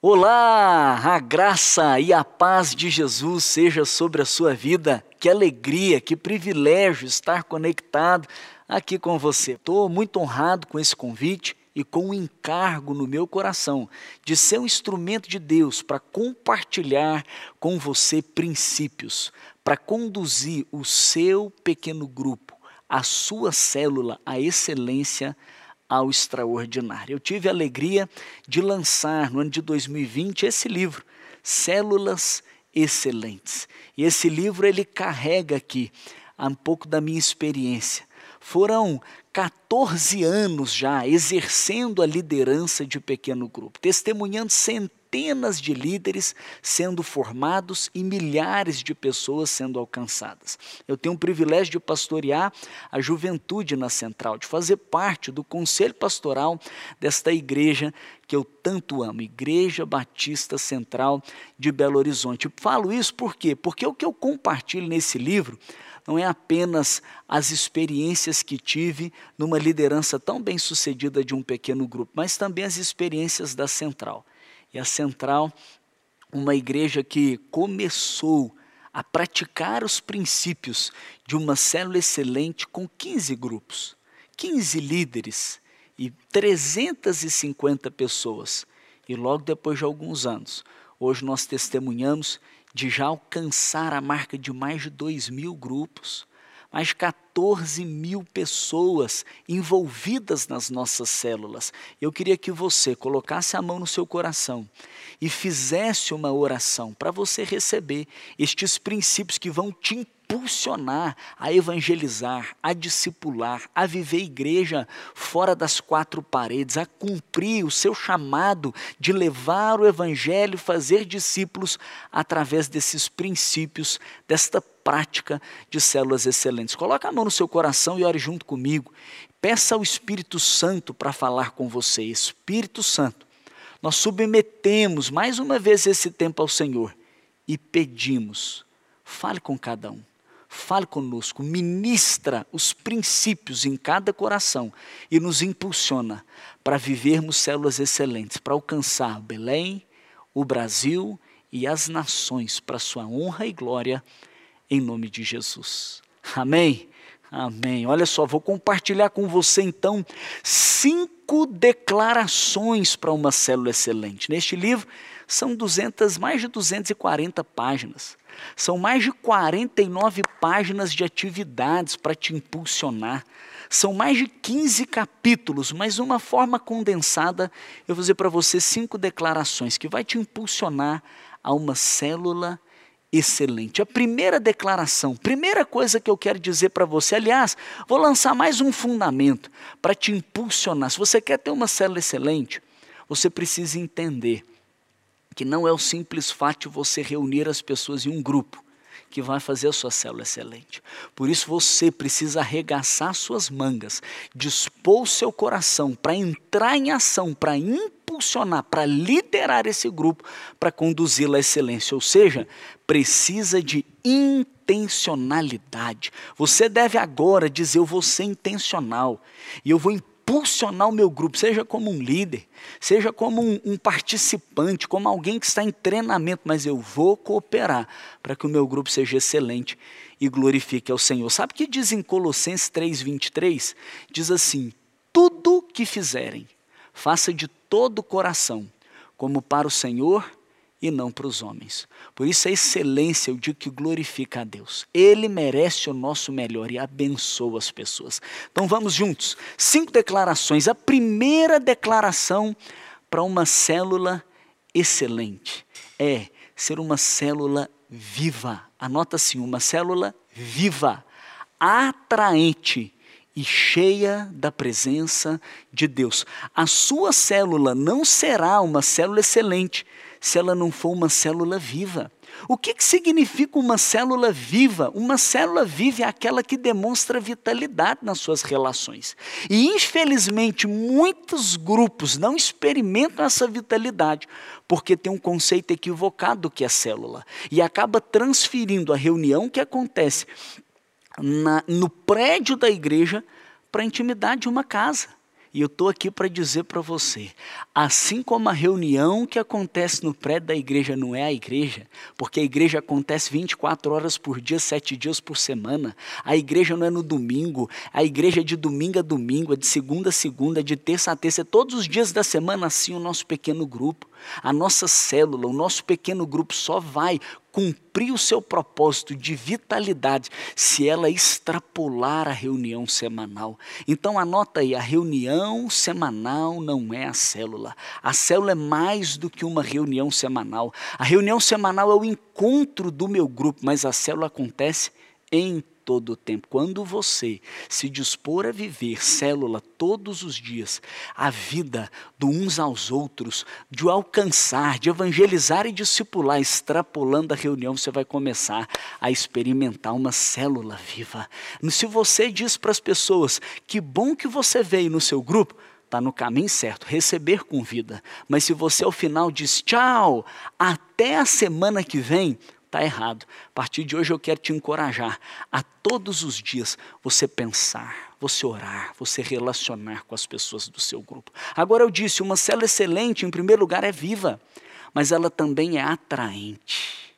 Olá, a graça e a paz de Jesus seja sobre a sua vida. Que alegria, que privilégio estar conectado aqui com você. Estou muito honrado com esse convite e com o um encargo no meu coração de ser um instrumento de Deus para compartilhar com você princípios, para conduzir o seu pequeno grupo, a sua célula, à excelência ao extraordinário. Eu tive a alegria de lançar no ano de 2020 esse livro, Células Excelentes. E esse livro ele carrega aqui um pouco da minha experiência. Foram 14 anos já exercendo a liderança de pequeno grupo, testemunhando centenas centenas de líderes sendo formados e milhares de pessoas sendo alcançadas. Eu tenho o privilégio de pastorear a juventude na Central, de fazer parte do conselho pastoral desta igreja que eu tanto amo, Igreja Batista Central de Belo Horizonte. Falo isso por quê? Porque o que eu compartilho nesse livro não é apenas as experiências que tive numa liderança tão bem sucedida de um pequeno grupo, mas também as experiências da Central e a Central, uma igreja que começou a praticar os princípios de uma célula excelente com 15 grupos, 15 líderes e 350 pessoas. E logo depois de alguns anos, hoje nós testemunhamos de já alcançar a marca de mais de 2 mil grupos mais 14 mil pessoas envolvidas nas nossas células. Eu queria que você colocasse a mão no seu coração e fizesse uma oração para você receber estes princípios que vão te impulsionar a evangelizar, a discipular, a viver igreja fora das quatro paredes, a cumprir o seu chamado de levar o evangelho, fazer discípulos através desses princípios, desta prática de células excelentes. Coloque a mão no seu coração e ore junto comigo. Peça ao Espírito Santo para falar com você. Espírito Santo, nós submetemos mais uma vez esse tempo ao Senhor e pedimos, fale com cada um. Fale conosco, ministra os princípios em cada coração e nos impulsiona para vivermos células excelentes, para alcançar Belém, o Brasil e as nações para sua honra e glória em nome de Jesus. Amém? Amém. Olha só, vou compartilhar com você então cinco declarações para uma célula excelente. Neste livro são 200, mais de 240 páginas. São mais de 49 páginas de atividades para te impulsionar. São mais de 15 capítulos, mas uma forma condensada, eu vou dizer para você cinco declarações que vai te impulsionar a uma célula excelente. A primeira declaração, primeira coisa que eu quero dizer para você, aliás, vou lançar mais um fundamento para te impulsionar. Se você quer ter uma célula excelente, você precisa entender que não é o simples fato de você reunir as pessoas em um grupo que vai fazer a sua célula excelente. Por isso você precisa arregaçar suas mangas, dispor o seu coração para entrar em ação, para impulsionar, para liderar esse grupo, para conduzi-lo à excelência. Ou seja, precisa de intencionalidade. Você deve agora dizer: Eu vou ser intencional e eu vou impulsionar o meu grupo, seja como um líder, seja como um, um, participante, como alguém que está em treinamento, mas eu vou cooperar para que o meu grupo seja excelente e glorifique ao Senhor. Sabe o que diz em Colossenses 3,23? Diz assim: tudo que fizerem, faça de todo o coração, como para o Senhor e não para os homens. Por isso a excelência, eu digo que glorifica a Deus. Ele merece o nosso melhor e abençoa as pessoas. Então vamos juntos. Cinco declarações. A primeira declaração para uma célula excelente é ser uma célula viva. Anota assim, uma célula viva, atraente e cheia da presença de Deus. A sua célula não será uma célula excelente se ela não for uma célula viva. O que, que significa uma célula viva? Uma célula viva é aquela que demonstra vitalidade nas suas relações. E, infelizmente, muitos grupos não experimentam essa vitalidade porque tem um conceito equivocado do que é célula e acaba transferindo a reunião que acontece na, no prédio da igreja para a intimidade de uma casa. E eu estou aqui para dizer para você: assim como a reunião que acontece no prédio da igreja não é a igreja, porque a igreja acontece 24 horas por dia, 7 dias por semana, a igreja não é no domingo, a igreja é de domingo a domingo, é de segunda a segunda, é de terça a terça, é todos os dias da semana assim o nosso pequeno grupo. A nossa célula, o nosso pequeno grupo só vai cumprir o seu propósito de vitalidade se ela extrapolar a reunião semanal. Então anota aí, a reunião semanal não é a célula. A célula é mais do que uma reunião semanal. A reunião semanal é o encontro do meu grupo, mas a célula acontece em todo o tempo. Quando você se dispor a viver célula todos os dias, a vida do uns aos outros, de alcançar, de evangelizar e discipular, extrapolando a reunião, você vai começar a experimentar uma célula viva. Se você diz para as pessoas que bom que você veio no seu grupo, está no caminho certo, receber com vida. Mas se você ao final diz tchau, até a semana que vem, Está errado. A partir de hoje eu quero te encorajar a todos os dias você pensar, você orar, você relacionar com as pessoas do seu grupo. Agora eu disse, uma célula excelente, em primeiro lugar, é viva, mas ela também é atraente.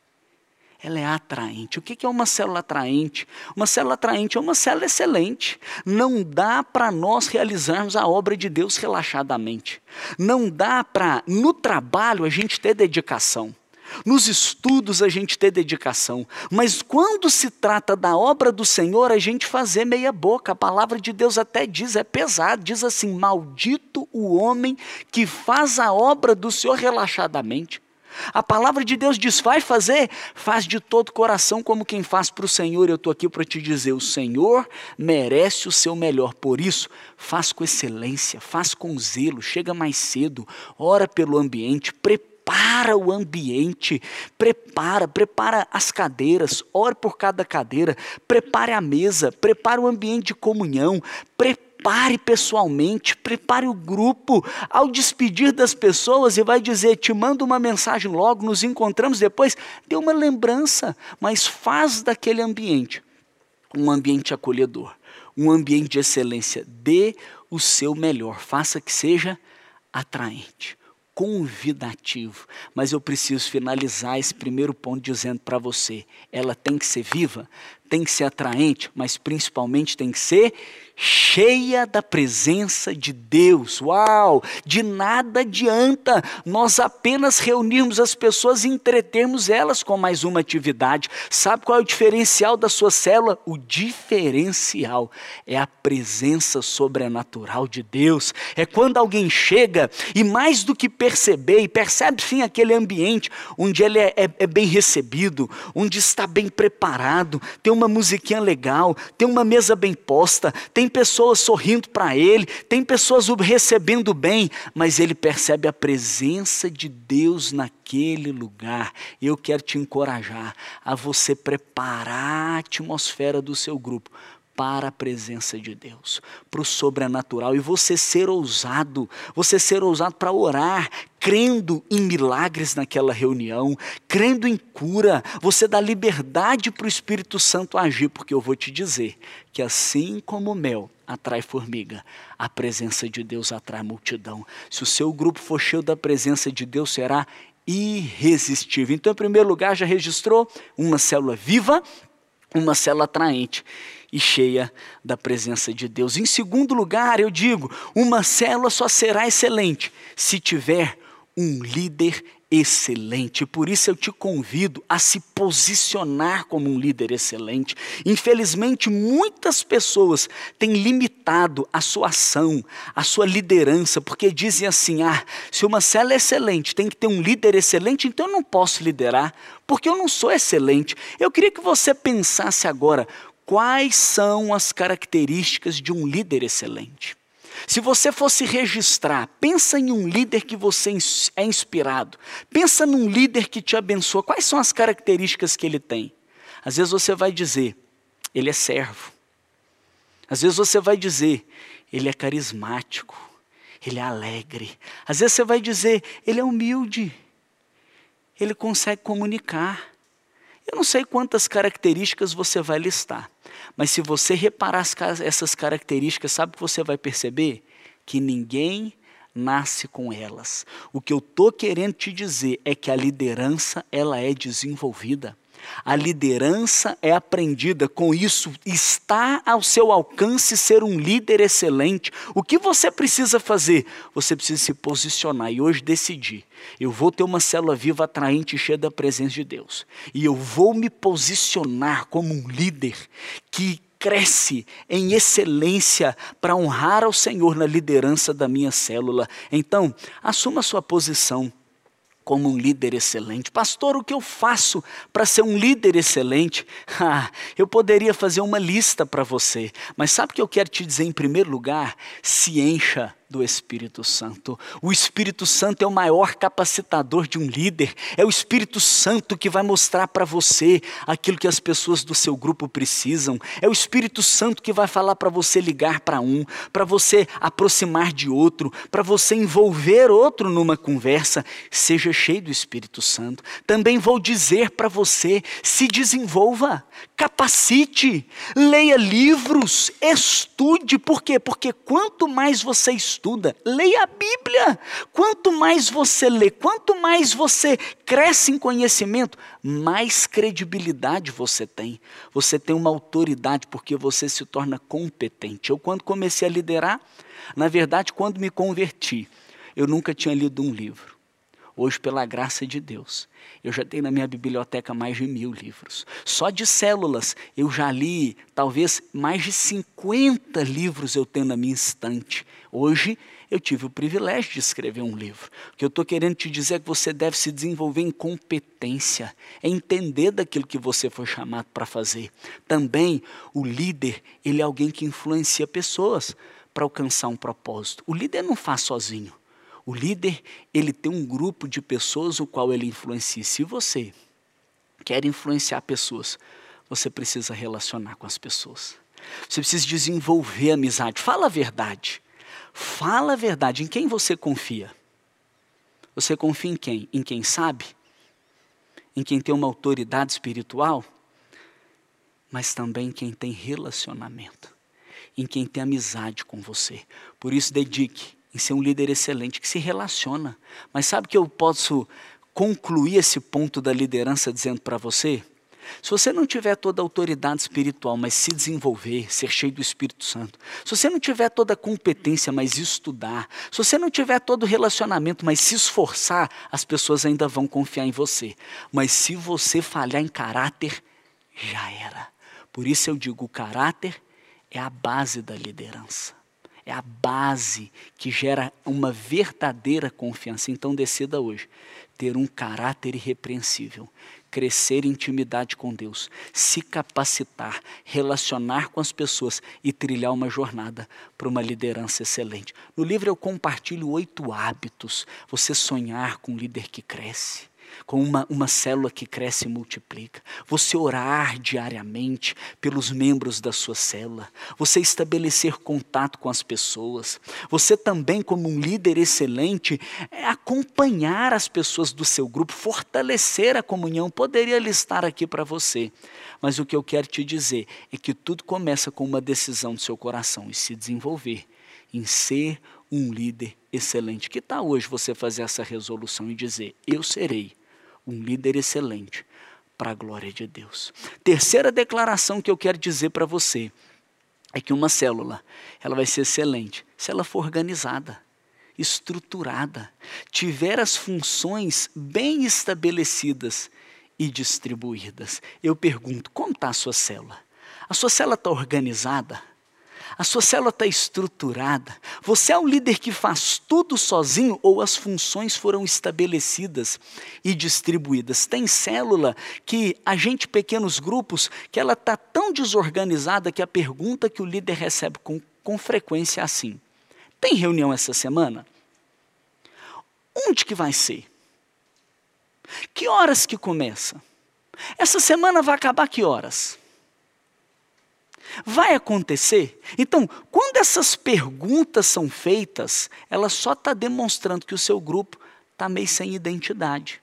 Ela é atraente. O que é uma célula atraente? Uma célula atraente é uma célula excelente. Não dá para nós realizarmos a obra de Deus relaxadamente. Não dá para, no trabalho, a gente ter dedicação. Nos estudos a gente ter dedicação, mas quando se trata da obra do Senhor, a gente fazer meia boca. A palavra de Deus até diz, é pesado, diz assim: Maldito o homem que faz a obra do Senhor relaxadamente. A palavra de Deus diz: vai fazer, faz de todo coração como quem faz para o Senhor. Eu estou aqui para te dizer: o Senhor merece o seu melhor. Por isso, faz com excelência, faz com zelo, chega mais cedo, ora pelo ambiente, prepara prepara o ambiente, prepara, prepara as cadeiras, ore por cada cadeira, prepare a mesa, prepare o ambiente de comunhão, prepare pessoalmente, prepare o grupo. Ao despedir das pessoas e vai dizer: Te mando uma mensagem logo, nos encontramos depois. Dê uma lembrança, mas faz daquele ambiente um ambiente acolhedor, um ambiente de excelência. Dê o seu melhor, faça que seja atraente convidativo. Mas eu preciso finalizar esse primeiro ponto dizendo para você: ela tem que ser viva, tem que ser atraente, mas principalmente tem que ser cheia da presença de Deus. Uau! De nada adianta nós apenas reunirmos as pessoas e entretermos elas com mais uma atividade. Sabe qual é o diferencial da sua célula? O diferencial é a presença sobrenatural de Deus. É quando alguém chega e mais do que perceber, e percebe sim aquele ambiente onde ele é, é, é bem recebido, onde está bem preparado, tem uma musiquinha legal, tem uma mesa bem posta, tem pessoas sorrindo para ele, tem pessoas o recebendo bem, mas ele percebe a presença de Deus naquele lugar. Eu quero te encorajar a você preparar a atmosfera do seu grupo para a presença de Deus, para o sobrenatural, e você ser ousado, você ser ousado para orar, crendo em milagres naquela reunião, crendo em cura, você dá liberdade para o Espírito Santo agir, porque eu vou te dizer que assim como o mel atrai formiga, a presença de Deus atrai multidão. Se o seu grupo for cheio da presença de Deus, será irresistível. Então, em primeiro lugar, já registrou uma célula viva, uma célula atraente e cheia da presença de Deus. Em segundo lugar, eu digo, uma célula só será excelente se tiver um líder excelente. Por isso eu te convido a se posicionar como um líder excelente. Infelizmente, muitas pessoas têm limitado a sua ação, a sua liderança, porque dizem assim: ah, se uma célula é excelente, tem que ter um líder excelente, então eu não posso liderar, porque eu não sou excelente. Eu queria que você pensasse agora quais são as características de um líder excelente. Se você fosse registrar, pensa em um líder que você é inspirado. Pensa num líder que te abençoa. Quais são as características que ele tem? Às vezes você vai dizer, ele é servo. Às vezes você vai dizer, ele é carismático. Ele é alegre. Às vezes você vai dizer, ele é humilde. Ele consegue comunicar. Eu não sei quantas características você vai listar, mas se você reparar essas características, sabe o que você vai perceber? que ninguém nasce com elas. O que eu estou querendo te dizer é que a liderança ela é desenvolvida. A liderança é aprendida, com isso está ao seu alcance ser um líder excelente. O que você precisa fazer? Você precisa se posicionar e hoje decidir. Eu vou ter uma célula viva atraente e cheia da presença de Deus. E eu vou me posicionar como um líder que cresce em excelência para honrar ao Senhor na liderança da minha célula. Então, assuma sua posição como um líder excelente. Pastor, o que eu faço para ser um líder excelente? Ah, eu poderia fazer uma lista para você, mas sabe o que eu quero te dizer em primeiro lugar? Se encha do Espírito Santo. O Espírito Santo é o maior capacitador de um líder. É o Espírito Santo que vai mostrar para você aquilo que as pessoas do seu grupo precisam. É o Espírito Santo que vai falar para você ligar para um, para você aproximar de outro, para você envolver outro numa conversa. Seja cheio do Espírito Santo. Também vou dizer para você: se desenvolva, capacite, leia livros, estude. Por quê? Porque quanto mais você estuda, estuda, leia a Bíblia. Quanto mais você lê, quanto mais você cresce em conhecimento, mais credibilidade você tem. Você tem uma autoridade porque você se torna competente. Eu, quando comecei a liderar, na verdade, quando me converti, eu nunca tinha lido um livro. Hoje, pela graça de Deus, eu já tenho na minha biblioteca mais de mil livros. Só de células, eu já li talvez mais de 50 livros eu tenho na minha estante. Hoje, eu tive o privilégio de escrever um livro. O que eu estou querendo te dizer é que você deve se desenvolver em competência, é entender daquilo que você foi chamado para fazer. Também, o líder, ele é alguém que influencia pessoas para alcançar um propósito. O líder não faz sozinho. O líder, ele tem um grupo de pessoas o qual ele influencia. Se você quer influenciar pessoas, você precisa relacionar com as pessoas. Você precisa desenvolver amizade. Fala a verdade. Fala a verdade. Em quem você confia? Você confia em quem? Em quem sabe? Em quem tem uma autoridade espiritual? Mas também em quem tem relacionamento. Em quem tem amizade com você. Por isso, dedique em ser um líder excelente que se relaciona. Mas sabe que eu posso concluir esse ponto da liderança dizendo para você? Se você não tiver toda a autoridade espiritual, mas se desenvolver, ser cheio do Espírito Santo, se você não tiver toda a competência, mas estudar, se você não tiver todo o relacionamento, mas se esforçar, as pessoas ainda vão confiar em você. Mas se você falhar em caráter, já era. Por isso eu digo: o caráter é a base da liderança é a base que gera uma verdadeira confiança. Então, decida hoje ter um caráter irrepreensível, crescer em intimidade com Deus, se capacitar, relacionar com as pessoas e trilhar uma jornada para uma liderança excelente. No livro eu compartilho oito hábitos. Você sonhar com um líder que cresce com uma, uma célula que cresce e multiplica. Você orar diariamente pelos membros da sua célula. Você estabelecer contato com as pessoas. Você também, como um líder excelente, é acompanhar as pessoas do seu grupo, fortalecer a comunhão. Poderia listar aqui para você. Mas o que eu quero te dizer é que tudo começa com uma decisão do seu coração e se desenvolver em ser um líder excelente. Que tal hoje você fazer essa resolução e dizer: Eu serei um líder excelente para a glória de Deus. Terceira declaração que eu quero dizer para você é que uma célula, ela vai ser excelente se ela for organizada, estruturada, tiver as funções bem estabelecidas e distribuídas. Eu pergunto, como está a sua célula? A sua célula está organizada? A sua célula está estruturada. Você é um líder que faz tudo sozinho ou as funções foram estabelecidas e distribuídas? Tem célula que a gente, pequenos grupos, que ela está tão desorganizada que a pergunta que o líder recebe com, com frequência é assim: tem reunião essa semana? Onde que vai ser? Que horas que começa? Essa semana vai acabar que horas? Vai acontecer? Então, quando essas perguntas são feitas, ela só está demonstrando que o seu grupo está meio sem identidade.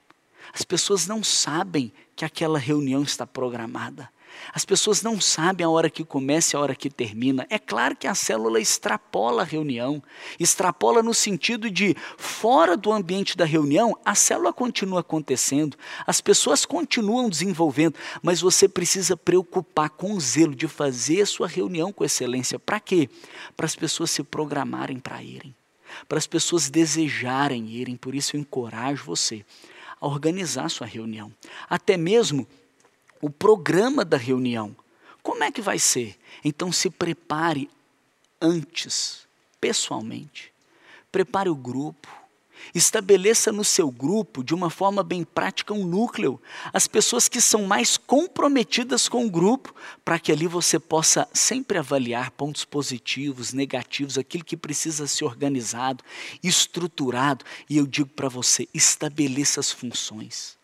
As pessoas não sabem que aquela reunião está programada. As pessoas não sabem a hora que começa e a hora que termina. É claro que a célula extrapola a reunião, extrapola no sentido de fora do ambiente da reunião, a célula continua acontecendo, as pessoas continuam desenvolvendo, mas você precisa preocupar com zelo de fazer a sua reunião com excelência. Para quê? Para as pessoas se programarem para irem, para as pessoas desejarem irem. Por isso eu encorajo você a organizar a sua reunião, até mesmo o programa da reunião. Como é que vai ser? Então se prepare antes, pessoalmente. Prepare o grupo. Estabeleça no seu grupo, de uma forma bem prática, um núcleo. As pessoas que são mais comprometidas com o grupo, para que ali você possa sempre avaliar pontos positivos, negativos, aquilo que precisa ser organizado, estruturado. E eu digo para você: estabeleça as funções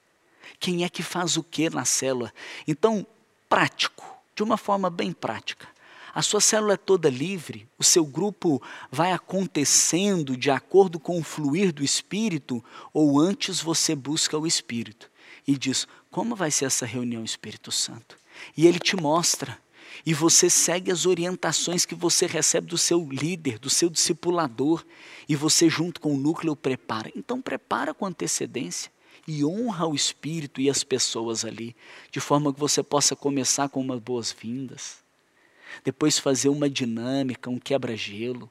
quem é que faz o que na célula. Então, prático, de uma forma bem prática. A sua célula é toda livre, o seu grupo vai acontecendo de acordo com o fluir do Espírito, ou antes você busca o Espírito e diz: como vai ser essa reunião, Espírito Santo? E ele te mostra. E você segue as orientações que você recebe do seu líder, do seu discipulador, e você, junto com o núcleo, prepara. Então, prepara com antecedência e honra o Espírito e as pessoas ali, de forma que você possa começar com umas boas-vindas, depois fazer uma dinâmica, um quebra-gelo,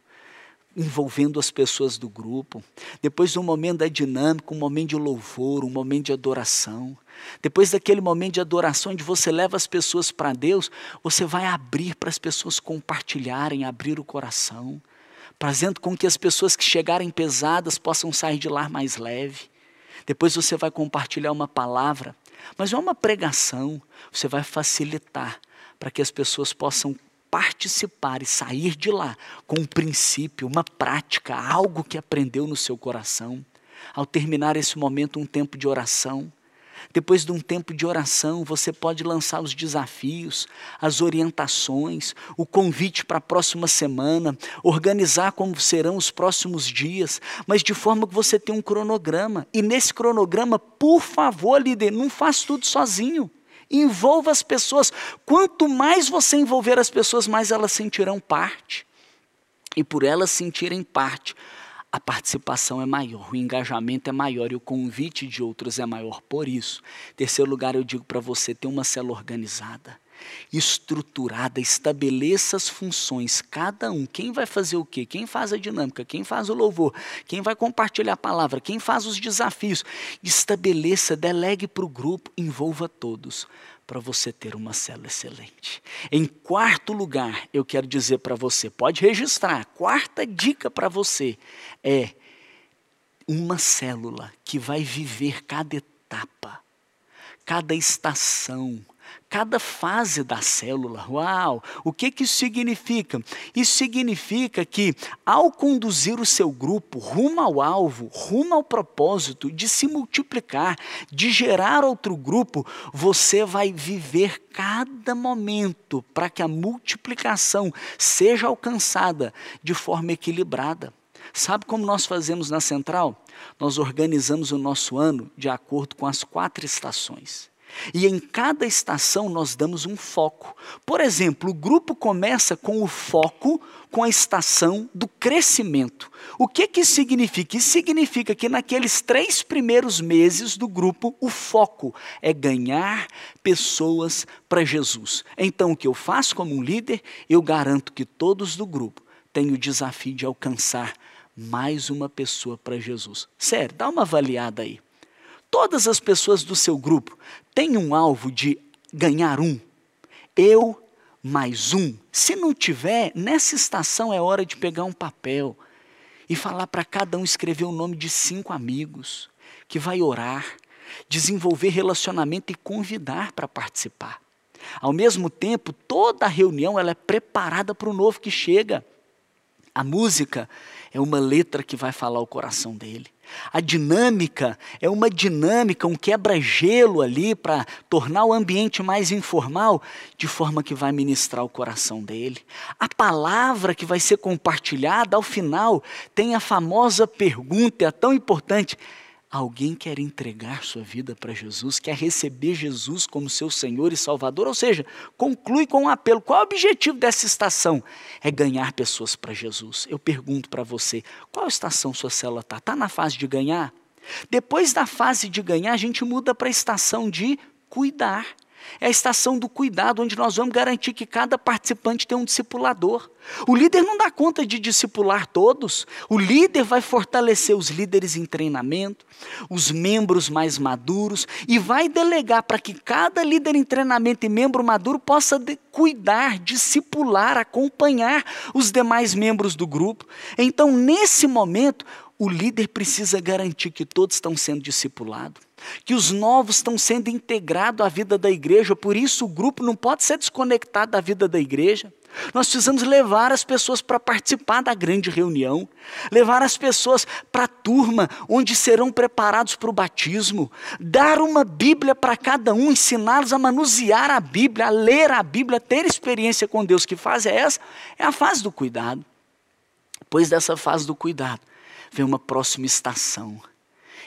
envolvendo as pessoas do grupo, depois um momento da dinâmica, um momento de louvor, um momento de adoração. Depois daquele momento de adoração onde você leva as pessoas para Deus, você vai abrir para as pessoas compartilharem, abrir o coração, fazendo com que as pessoas que chegarem pesadas possam sair de lá mais leve. Depois você vai compartilhar uma palavra, mas não é uma pregação. Você vai facilitar para que as pessoas possam participar e sair de lá com um princípio, uma prática, algo que aprendeu no seu coração. Ao terminar esse momento, um tempo de oração, depois de um tempo de oração, você pode lançar os desafios, as orientações, o convite para a próxima semana, organizar como serão os próximos dias, mas de forma que você tenha um cronograma. E nesse cronograma, por favor, líder, não faça tudo sozinho. Envolva as pessoas. Quanto mais você envolver as pessoas, mais elas sentirão parte. E por elas sentirem parte, a participação é maior, o engajamento é maior e o convite de outros é maior. Por isso, terceiro lugar, eu digo para você: ter uma célula organizada, estruturada, estabeleça as funções, cada um. Quem vai fazer o quê? Quem faz a dinâmica? Quem faz o louvor? Quem vai compartilhar a palavra? Quem faz os desafios? Estabeleça, delegue para o grupo, envolva todos para você ter uma célula excelente. Em quarto lugar, eu quero dizer para você, pode registrar, quarta dica para você é uma célula que vai viver cada etapa, cada estação, cada fase da célula. Uau! O que, que isso significa? Isso significa que, ao conduzir o seu grupo rumo ao alvo, rumo ao propósito de se multiplicar, de gerar outro grupo, você vai viver cada momento para que a multiplicação seja alcançada de forma equilibrada. Sabe como nós fazemos na central? Nós organizamos o nosso ano de acordo com as quatro estações. E em cada estação nós damos um foco. Por exemplo, o grupo começa com o foco com a estação do crescimento. O que, que isso significa? Isso significa que naqueles três primeiros meses do grupo, o foco é ganhar pessoas para Jesus. Então, o que eu faço como um líder, eu garanto que todos do grupo têm o desafio de alcançar mais uma pessoa para Jesus. Sério, dá uma avaliada aí todas as pessoas do seu grupo têm um alvo de ganhar um, eu mais um. Se não tiver, nessa estação é hora de pegar um papel e falar para cada um escrever o nome de cinco amigos que vai orar, desenvolver relacionamento e convidar para participar. Ao mesmo tempo, toda a reunião ela é preparada para o novo que chega. A música é uma letra que vai falar o coração dele. A dinâmica é uma dinâmica, um quebra-gelo ali para tornar o ambiente mais informal, de forma que vai ministrar o coração dele. A palavra que vai ser compartilhada, ao final, tem a famosa pergunta, é tão importante: Alguém quer entregar sua vida para Jesus, quer receber Jesus como seu Senhor e Salvador, ou seja, conclui com um apelo. Qual é o objetivo dessa estação? É ganhar pessoas para Jesus. Eu pergunto para você, qual estação sua célula está? Está na fase de ganhar? Depois da fase de ganhar, a gente muda para a estação de cuidar. É a estação do cuidado, onde nós vamos garantir que cada participante tem um discipulador. O líder não dá conta de discipular todos. O líder vai fortalecer os líderes em treinamento, os membros mais maduros, e vai delegar para que cada líder em treinamento e membro maduro possa cuidar, discipular, acompanhar os demais membros do grupo. Então, nesse momento, o líder precisa garantir que todos estão sendo discipulados que os novos estão sendo integrados à vida da igreja, por isso o grupo não pode ser desconectado da vida da igreja. Nós precisamos levar as pessoas para participar da grande reunião, levar as pessoas para a turma onde serão preparados para o batismo, dar uma Bíblia para cada um, ensiná-los a manusear a Bíblia, a ler a Bíblia, ter experiência com Deus. Que fase é essa? É a fase do cuidado. Depois dessa fase do cuidado, vem uma próxima estação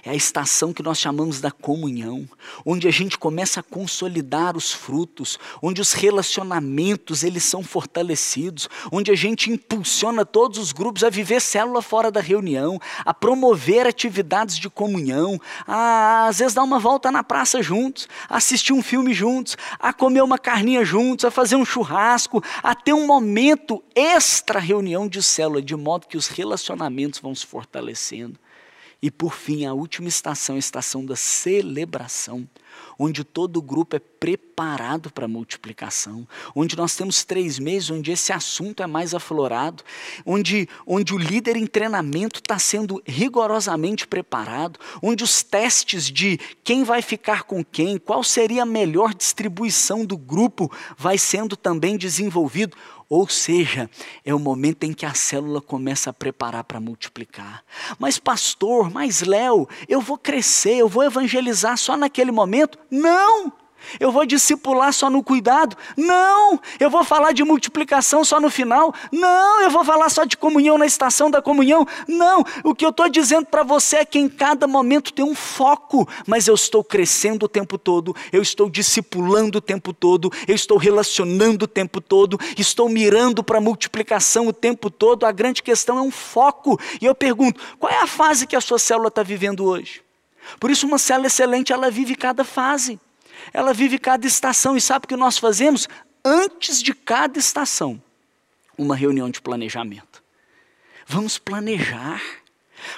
é a estação que nós chamamos da comunhão, onde a gente começa a consolidar os frutos, onde os relacionamentos eles são fortalecidos, onde a gente impulsiona todos os grupos a viver célula fora da reunião, a promover atividades de comunhão, a às vezes dar uma volta na praça juntos, a assistir um filme juntos, a comer uma carninha juntos, a fazer um churrasco, a ter um momento extra reunião de célula, de modo que os relacionamentos vão se fortalecendo. E por fim, a última estação, a estação da celebração, onde todo o grupo é preparado para a multiplicação, onde nós temos três meses, onde esse assunto é mais aflorado, onde, onde o líder em treinamento está sendo rigorosamente preparado, onde os testes de quem vai ficar com quem, qual seria a melhor distribuição do grupo, vai sendo também desenvolvido, ou seja, é o momento em que a célula começa a preparar para multiplicar. Mas, pastor, mas Léo, eu vou crescer, eu vou evangelizar só naquele momento? Não! Eu vou discipular só no cuidado? Não! Eu vou falar de multiplicação só no final? Não! Eu vou falar só de comunhão na estação da comunhão? Não! O que eu estou dizendo para você é que em cada momento tem um foco, mas eu estou crescendo o tempo todo, eu estou discipulando o tempo todo, eu estou relacionando o tempo todo, estou mirando para a multiplicação o tempo todo. A grande questão é um foco. E eu pergunto: qual é a fase que a sua célula está vivendo hoje? Por isso, uma célula excelente, ela vive cada fase ela vive cada estação. E sabe o que nós fazemos? Antes de cada estação, uma reunião de planejamento. Vamos planejar.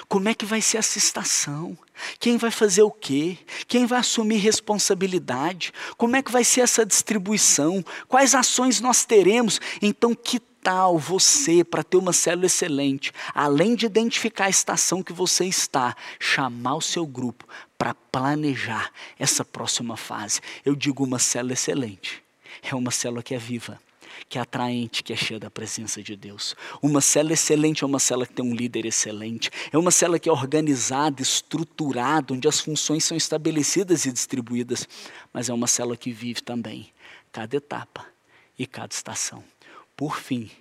Como é que vai ser essa estação? Quem vai fazer o quê? Quem vai assumir responsabilidade? Como é que vai ser essa distribuição? Quais ações nós teremos? Então, que tal você, para ter uma célula excelente, além de identificar a estação que você está, chamar o seu grupo para planejar essa próxima fase? Eu digo uma célula excelente. É uma célula que é viva, que é atraente, que é cheia da presença de Deus. Uma célula excelente é uma célula que tem um líder excelente. É uma célula que é organizada, estruturada, onde as funções são estabelecidas e distribuídas. Mas é uma célula que vive também cada etapa e cada estação. Por fim,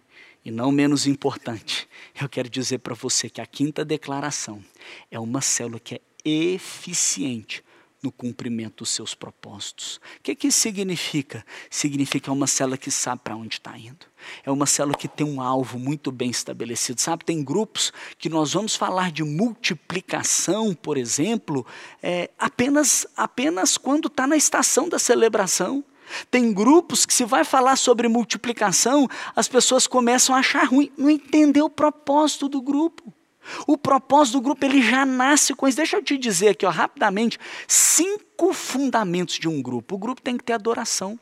e não menos importante, eu quero dizer para você que a quinta declaração é uma célula que é eficiente no cumprimento dos seus propósitos. O que, que isso significa? Significa uma célula que sabe para onde está indo. É uma célula que tem um alvo muito bem estabelecido. Sabe, tem grupos que nós vamos falar de multiplicação, por exemplo, é, apenas, apenas quando está na estação da celebração. Tem grupos que, se vai falar sobre multiplicação, as pessoas começam a achar ruim, não entender o propósito do grupo. O propósito do grupo ele já nasce com isso. Deixa eu te dizer aqui, ó, rapidamente, cinco fundamentos de um grupo. O grupo tem que ter adoração.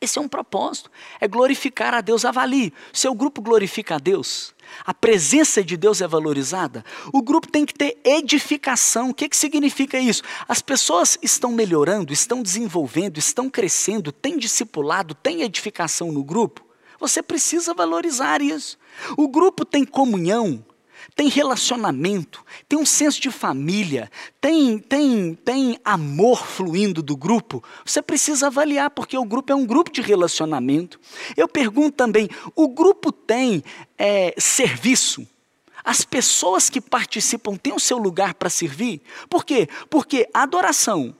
Esse é um propósito, é glorificar a Deus. Avalie, seu grupo glorifica a Deus? A presença de Deus é valorizada? O grupo tem que ter edificação. O que, que significa isso? As pessoas estão melhorando, estão desenvolvendo, estão crescendo, têm discipulado, têm edificação no grupo? Você precisa valorizar isso. O grupo tem comunhão, tem relacionamento, tem um senso de família, tem, tem, tem amor fluindo do grupo, você precisa avaliar, porque o grupo é um grupo de relacionamento. Eu pergunto também: o grupo tem é, serviço? As pessoas que participam têm o seu lugar para servir? Por quê? Porque adoração,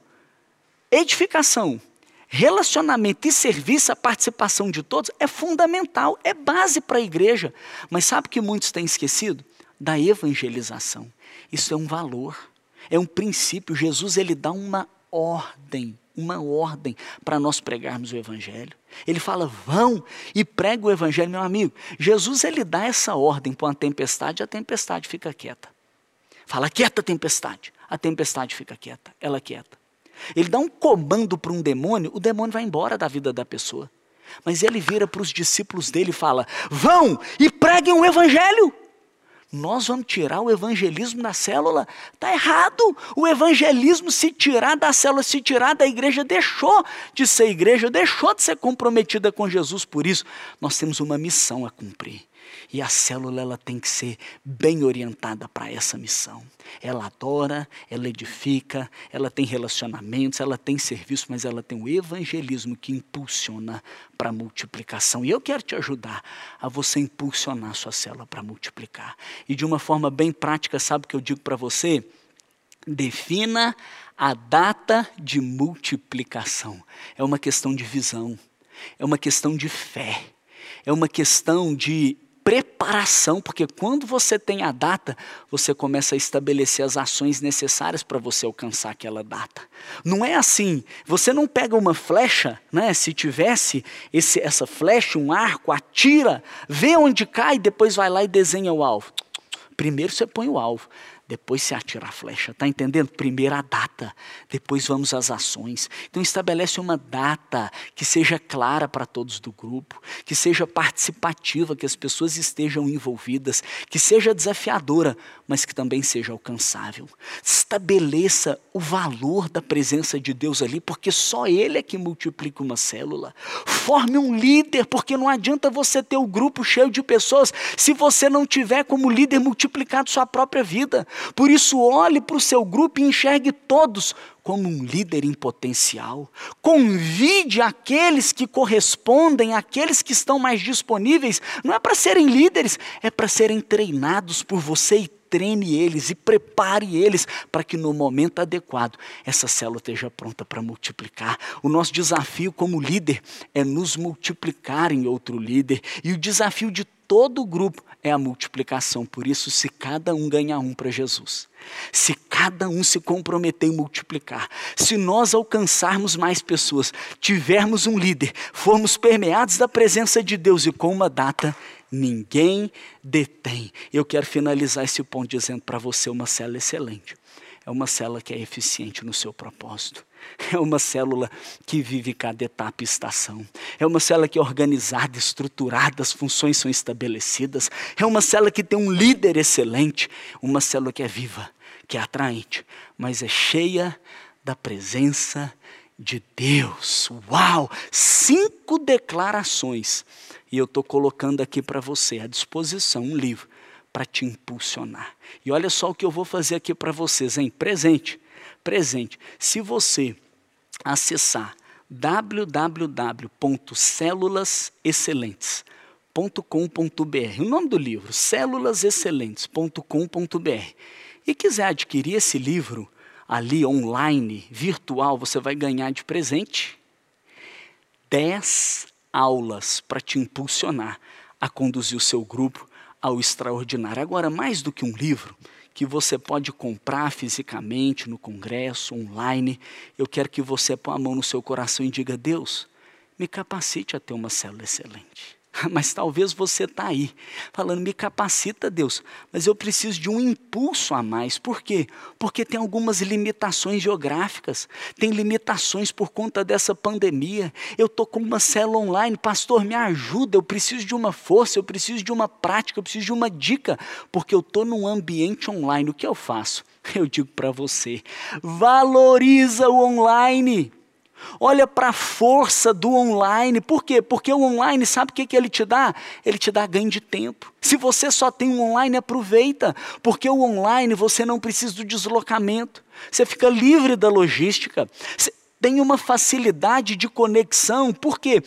edificação, relacionamento e serviço, a participação de todos é fundamental, é base para a igreja. Mas sabe o que muitos têm esquecido? Da evangelização. Isso é um valor, é um princípio. Jesus ele dá uma ordem, uma ordem para nós pregarmos o evangelho. Ele fala: "Vão e prega o evangelho, meu amigo". Jesus ele dá essa ordem para uma tempestade, a tempestade fica quieta. Fala: "Quieta, tempestade". A tempestade fica quieta, ela quieta. Ele dá um comando para um demônio, o demônio vai embora da vida da pessoa. Mas ele vira para os discípulos dele e fala: "Vão e preguem o evangelho" nós vamos tirar o evangelismo da célula. Está errado. O evangelismo, se tirar da célula, se tirar da igreja, deixou de ser igreja, deixou de ser comprometida com Jesus. Por isso, nós temos uma missão a cumprir. E a célula ela tem que ser bem orientada para essa missão. Ela adora, ela edifica, ela tem relacionamentos, ela tem serviço, mas ela tem o evangelismo que impulsiona para a multiplicação. E eu quero te ajudar a você impulsionar a sua célula para multiplicar. E de uma forma bem prática, sabe o que eu digo para você? Defina a data de multiplicação. É uma questão de visão, é uma questão de fé, é uma questão de preparação, porque quando você tem a data, você começa a estabelecer as ações necessárias para você alcançar aquela data. Não é assim, você não pega uma flecha, né? Se tivesse esse, essa flecha, um arco, atira, vê onde cai, depois vai lá e desenha o alvo. Primeiro você põe o alvo depois se atira a flecha. Está entendendo? Primeiro a data, depois vamos às ações. Então estabelece uma data que seja clara para todos do grupo, que seja participativa, que as pessoas estejam envolvidas, que seja desafiadora, mas que também seja alcançável. Estabeleça o valor da presença de Deus ali, porque só Ele é que multiplica uma célula. Forme um líder, porque não adianta você ter o um grupo cheio de pessoas se você não tiver como líder multiplicado sua própria vida. Por isso, olhe para o seu grupo e enxergue todos como um líder em potencial. Convide aqueles que correspondem, aqueles que estão mais disponíveis. Não é para serem líderes, é para serem treinados por você e treine eles e prepare eles para que no momento adequado essa célula esteja pronta para multiplicar. O nosso desafio como líder é nos multiplicar em outro líder e o desafio de todo o grupo é a multiplicação. Por isso, se cada um ganhar um para Jesus, se cada um se comprometer em multiplicar, se nós alcançarmos mais pessoas, tivermos um líder, formos permeados da presença de Deus e com uma data, ninguém detém. Eu quero finalizar esse ponto dizendo para você uma célula excelente. É uma célula que é eficiente no seu propósito. É uma célula que vive cada etapa e estação. É uma célula que é organizada, estruturada, as funções são estabelecidas. É uma célula que tem um líder excelente. Uma célula que é viva, que é atraente, mas é cheia da presença de Deus. Uau! Cinco declarações. E eu estou colocando aqui para você à disposição um livro para te impulsionar. E olha só o que eu vou fazer aqui para vocês, hein? Presente presente. Se você acessar www.celulasexcelentes.com.br, o nome do livro, celulasexcelentes.com.br, e quiser adquirir esse livro ali online, virtual, você vai ganhar de presente 10 aulas para te impulsionar a conduzir o seu grupo ao extraordinário. Agora, mais do que um livro, que você pode comprar fisicamente no congresso, online. Eu quero que você põe a mão no seu coração e diga: Deus, me capacite a ter uma célula excelente. Mas talvez você está aí, falando, me capacita, Deus, mas eu preciso de um impulso a mais. Por quê? Porque tem algumas limitações geográficas, tem limitações por conta dessa pandemia. Eu estou com uma célula online, pastor, me ajuda, eu preciso de uma força, eu preciso de uma prática, eu preciso de uma dica, porque eu estou num ambiente online. O que eu faço? Eu digo para você, valoriza o online. Olha para a força do online. Por quê? Porque o online, sabe o que, que ele te dá? Ele te dá ganho de tempo. Se você só tem um online, aproveita. Porque o online você não precisa do deslocamento. Você fica livre da logística. Você tem uma facilidade de conexão. Por quê?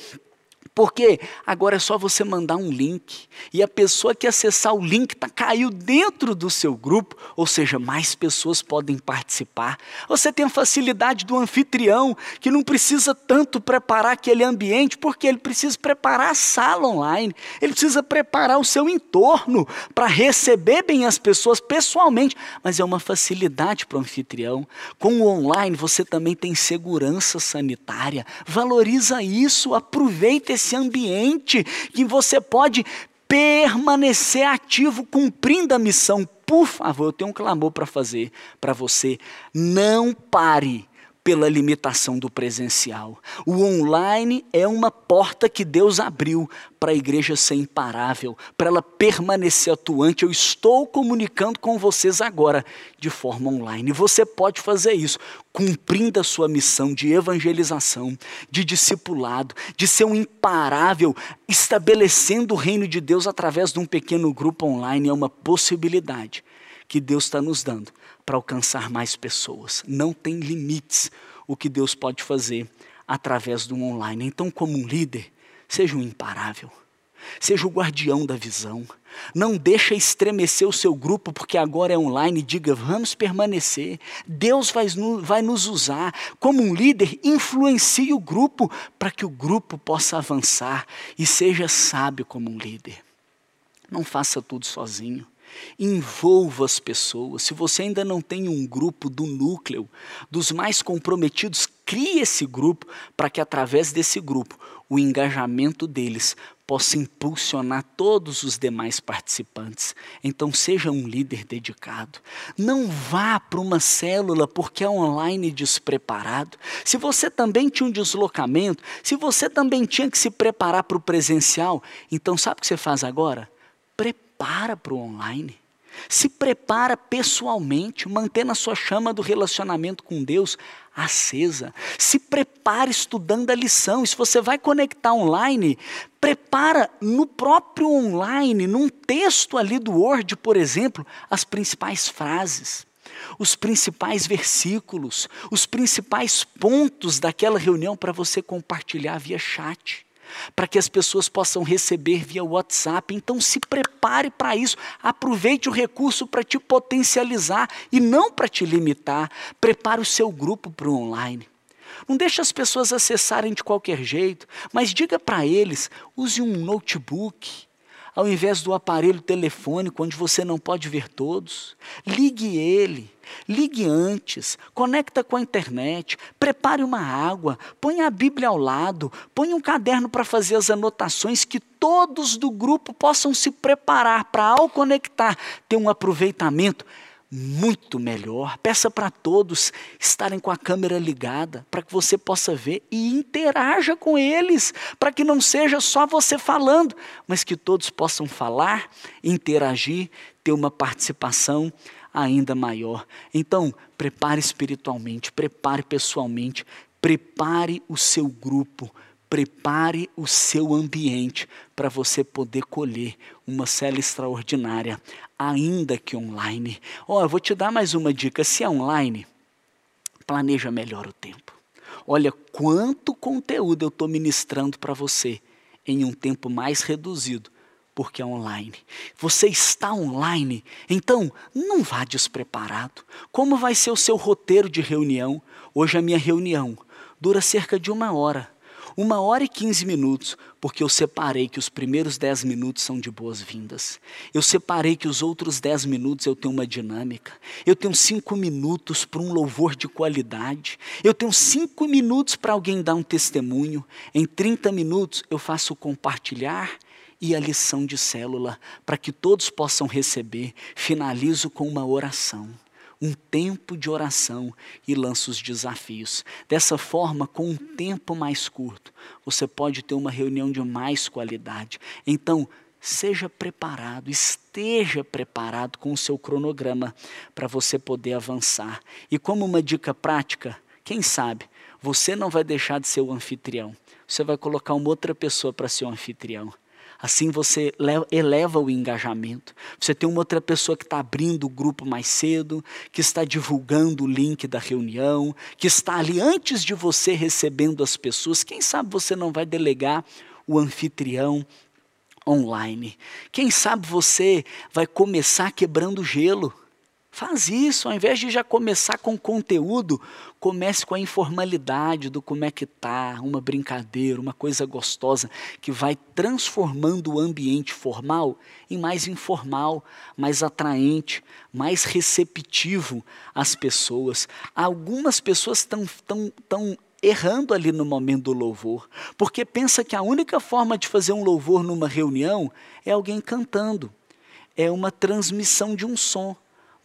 Porque agora é só você mandar um link e a pessoa que acessar o link tá, caiu dentro do seu grupo, ou seja, mais pessoas podem participar. Você tem a facilidade do anfitrião que não precisa tanto preparar aquele ambiente, porque ele precisa preparar a sala online, ele precisa preparar o seu entorno para receber bem as pessoas pessoalmente, mas é uma facilidade para o anfitrião. Com o online você também tem segurança sanitária. Valoriza isso, aproveita esse esse ambiente que você pode permanecer ativo cumprindo a missão. Por favor, eu tenho um clamor para fazer para você. Não pare pela limitação do presencial. O online é uma porta que Deus abriu para a igreja ser imparável, para ela permanecer atuante. Eu estou comunicando com vocês agora de forma online. Você pode fazer isso cumprindo a sua missão de evangelização, de discipulado, de ser um imparável, estabelecendo o reino de Deus através de um pequeno grupo online. É uma possibilidade que Deus está nos dando para alcançar mais pessoas. Não tem limites o que Deus pode fazer através do online. Então, como um líder, seja um imparável. Seja o guardião da visão. Não deixa estremecer o seu grupo porque agora é online. Diga, vamos permanecer. Deus vai, vai nos usar. Como um líder, influencie o grupo para que o grupo possa avançar. E seja sábio como um líder. Não faça tudo sozinho. Envolva as pessoas. Se você ainda não tem um grupo do núcleo, dos mais comprometidos, crie esse grupo para que através desse grupo o engajamento deles possa impulsionar todos os demais participantes. Então seja um líder dedicado. Não vá para uma célula porque é online despreparado. Se você também tinha um deslocamento, se você também tinha que se preparar para o presencial, então sabe o que você faz agora? prepara para o online. Se prepara pessoalmente, mantendo a sua chama do relacionamento com Deus acesa. Se prepara estudando a lição. E se você vai conectar online, prepara no próprio online, num texto ali do Word, por exemplo, as principais frases, os principais versículos, os principais pontos daquela reunião para você compartilhar via chat para que as pessoas possam receber via WhatsApp. Então se prepare para isso, aproveite o recurso para te potencializar e não para te limitar. Prepare o seu grupo para o online. Não deixe as pessoas acessarem de qualquer jeito, mas diga para eles: use um notebook, ao invés do aparelho telefônico onde você não pode ver todos. Ligue ele Ligue antes, conecta com a internet, prepare uma água, ponha a Bíblia ao lado, ponha um caderno para fazer as anotações que todos do grupo possam se preparar para ao conectar ter um aproveitamento muito melhor. Peça para todos estarem com a câmera ligada, para que você possa ver e interaja com eles, para que não seja só você falando, mas que todos possam falar, interagir, ter uma participação ainda maior. Então, prepare espiritualmente, prepare pessoalmente, prepare o seu grupo, prepare o seu ambiente para você poder colher uma cela extraordinária, ainda que online. Ó, oh, eu vou te dar mais uma dica: se é online, planeja melhor o tempo. Olha quanto conteúdo eu estou ministrando para você em um tempo mais reduzido porque é online. Você está online, então não vá despreparado. Como vai ser o seu roteiro de reunião? Hoje a minha reunião dura cerca de uma hora. Uma hora e quinze minutos, porque eu separei que os primeiros dez minutos são de boas-vindas. Eu separei que os outros dez minutos eu tenho uma dinâmica. Eu tenho cinco minutos para um louvor de qualidade. Eu tenho cinco minutos para alguém dar um testemunho. Em 30 minutos eu faço compartilhar e a lição de célula, para que todos possam receber. Finalizo com uma oração, um tempo de oração e lanço os desafios. Dessa forma, com um tempo mais curto, você pode ter uma reunião de mais qualidade. Então, seja preparado, esteja preparado com o seu cronograma para você poder avançar. E como uma dica prática, quem sabe, você não vai deixar de ser o anfitrião. Você vai colocar uma outra pessoa para ser o anfitrião. Assim você eleva o engajamento. Você tem uma outra pessoa que está abrindo o grupo mais cedo, que está divulgando o link da reunião, que está ali antes de você recebendo as pessoas. Quem sabe você não vai delegar o anfitrião online. Quem sabe você vai começar quebrando gelo. Faz isso, ao invés de já começar com conteúdo, comece com a informalidade do como é que tá, uma brincadeira, uma coisa gostosa que vai transformando o ambiente formal em mais informal, mais atraente, mais receptivo às pessoas. Algumas pessoas estão tão, tão errando ali no momento do louvor, porque pensa que a única forma de fazer um louvor numa reunião é alguém cantando, é uma transmissão de um som.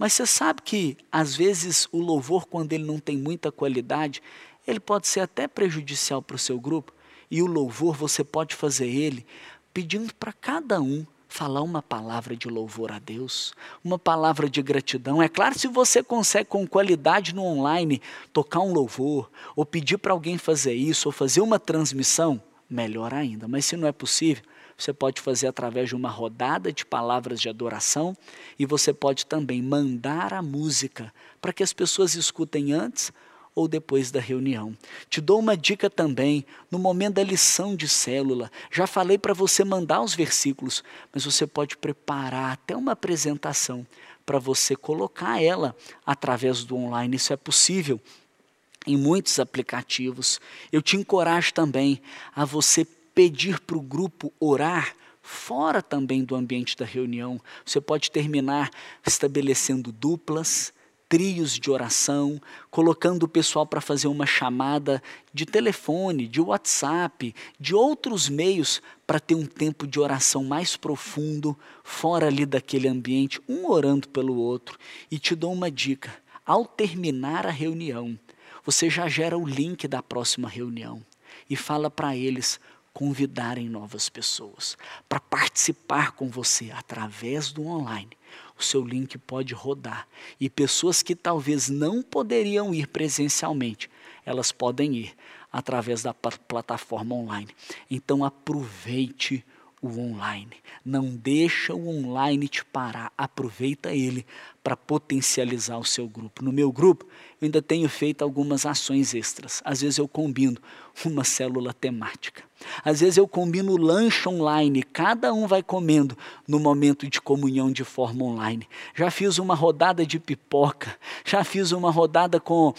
Mas você sabe que, às vezes, o louvor, quando ele não tem muita qualidade, ele pode ser até prejudicial para o seu grupo. E o louvor, você pode fazer ele pedindo para cada um falar uma palavra de louvor a Deus, uma palavra de gratidão. É claro, se você consegue com qualidade no online tocar um louvor, ou pedir para alguém fazer isso, ou fazer uma transmissão, melhor ainda. Mas se não é possível, você pode fazer através de uma rodada de palavras de adoração e você pode também mandar a música para que as pessoas escutem antes ou depois da reunião. Te dou uma dica também, no momento da lição de célula. Já falei para você mandar os versículos, mas você pode preparar até uma apresentação para você colocar ela através do online. Isso é possível em muitos aplicativos. Eu te encorajo também a você pedir para o grupo orar fora também do ambiente da reunião. Você pode terminar estabelecendo duplas, trios de oração, colocando o pessoal para fazer uma chamada de telefone, de WhatsApp, de outros meios para ter um tempo de oração mais profundo, fora ali daquele ambiente, um orando pelo outro. E te dou uma dica: ao terminar a reunião, você já gera o link da próxima reunião e fala para eles convidarem novas pessoas para participar com você através do online o seu link pode rodar. E pessoas que talvez não poderiam ir presencialmente, elas podem ir através da plataforma online. Então aproveite o online. Não deixa o online te parar. Aproveita ele para potencializar o seu grupo. No meu grupo, eu ainda tenho feito algumas ações extras. Às vezes eu combino uma célula temática. Às vezes eu combino lanche online, cada um vai comendo no momento de comunhão de forma online. Já fiz uma rodada de pipoca, já fiz uma rodada com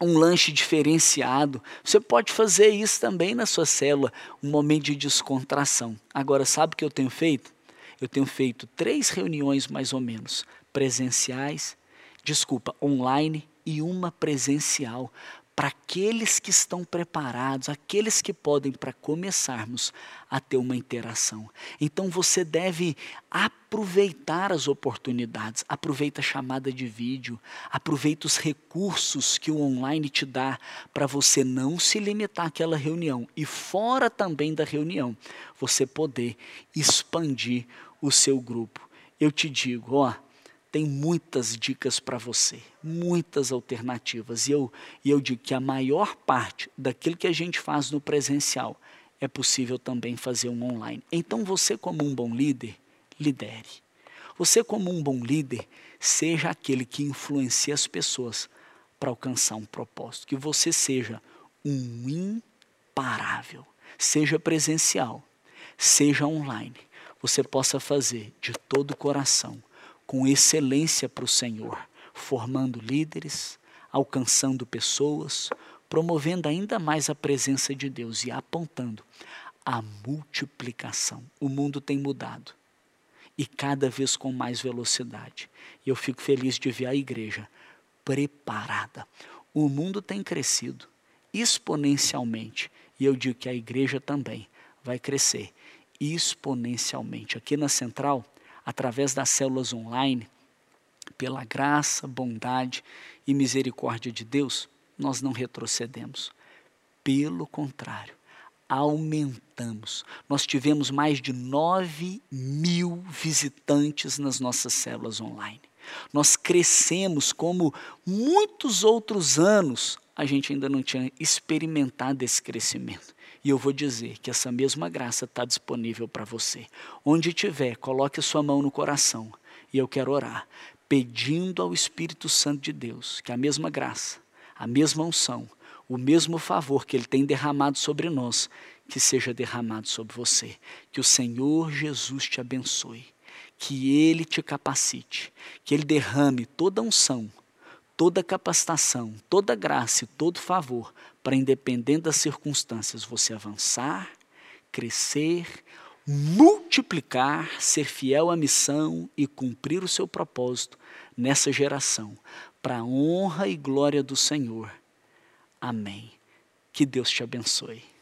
um lanche diferenciado. Você pode fazer isso também na sua célula, um momento de descontração. Agora, sabe o que eu tenho feito? Eu tenho feito três reuniões mais ou menos, presenciais, desculpa, online e uma presencial, para aqueles que estão preparados, aqueles que podem para começarmos a ter uma interação. Então você deve aproveitar as oportunidades, aproveita a chamada de vídeo, aproveita os recursos que o online te dá para você não se limitar àquela reunião e fora também da reunião, você poder expandir o seu grupo. Eu te digo, ó, tem muitas dicas para você, muitas alternativas. E eu, e eu digo que a maior parte daquilo que a gente faz no presencial é possível também fazer um online. Então você, como um bom líder, lidere. Você, como um bom líder, seja aquele que influencia as pessoas para alcançar um propósito. Que você seja um imparável, seja presencial, seja online. Você possa fazer de todo o coração com excelência para o Senhor, formando líderes, alcançando pessoas, promovendo ainda mais a presença de Deus e apontando a multiplicação. O mundo tem mudado e cada vez com mais velocidade. E eu fico feliz de ver a igreja preparada. O mundo tem crescido exponencialmente e eu digo que a igreja também vai crescer exponencialmente. Aqui na Central, através das células online, pela graça, bondade e misericórdia de Deus, nós não retrocedemos. Pelo contrário, aumentamos. Nós tivemos mais de 9 mil visitantes nas nossas células online. Nós crescemos como muitos outros anos a gente ainda não tinha experimentado esse crescimento. E eu vou dizer que essa mesma graça está disponível para você. Onde estiver, coloque a sua mão no coração. E eu quero orar, pedindo ao Espírito Santo de Deus que a mesma graça, a mesma unção, o mesmo favor que Ele tem derramado sobre nós, que seja derramado sobre você. Que o Senhor Jesus te abençoe, que Ele te capacite, que Ele derrame toda a unção, toda capacitação, toda graça e todo favor para, independente das circunstâncias, você avançar, crescer, multiplicar, ser fiel à missão e cumprir o seu propósito nessa geração, para a honra e glória do Senhor. Amém. Que Deus te abençoe.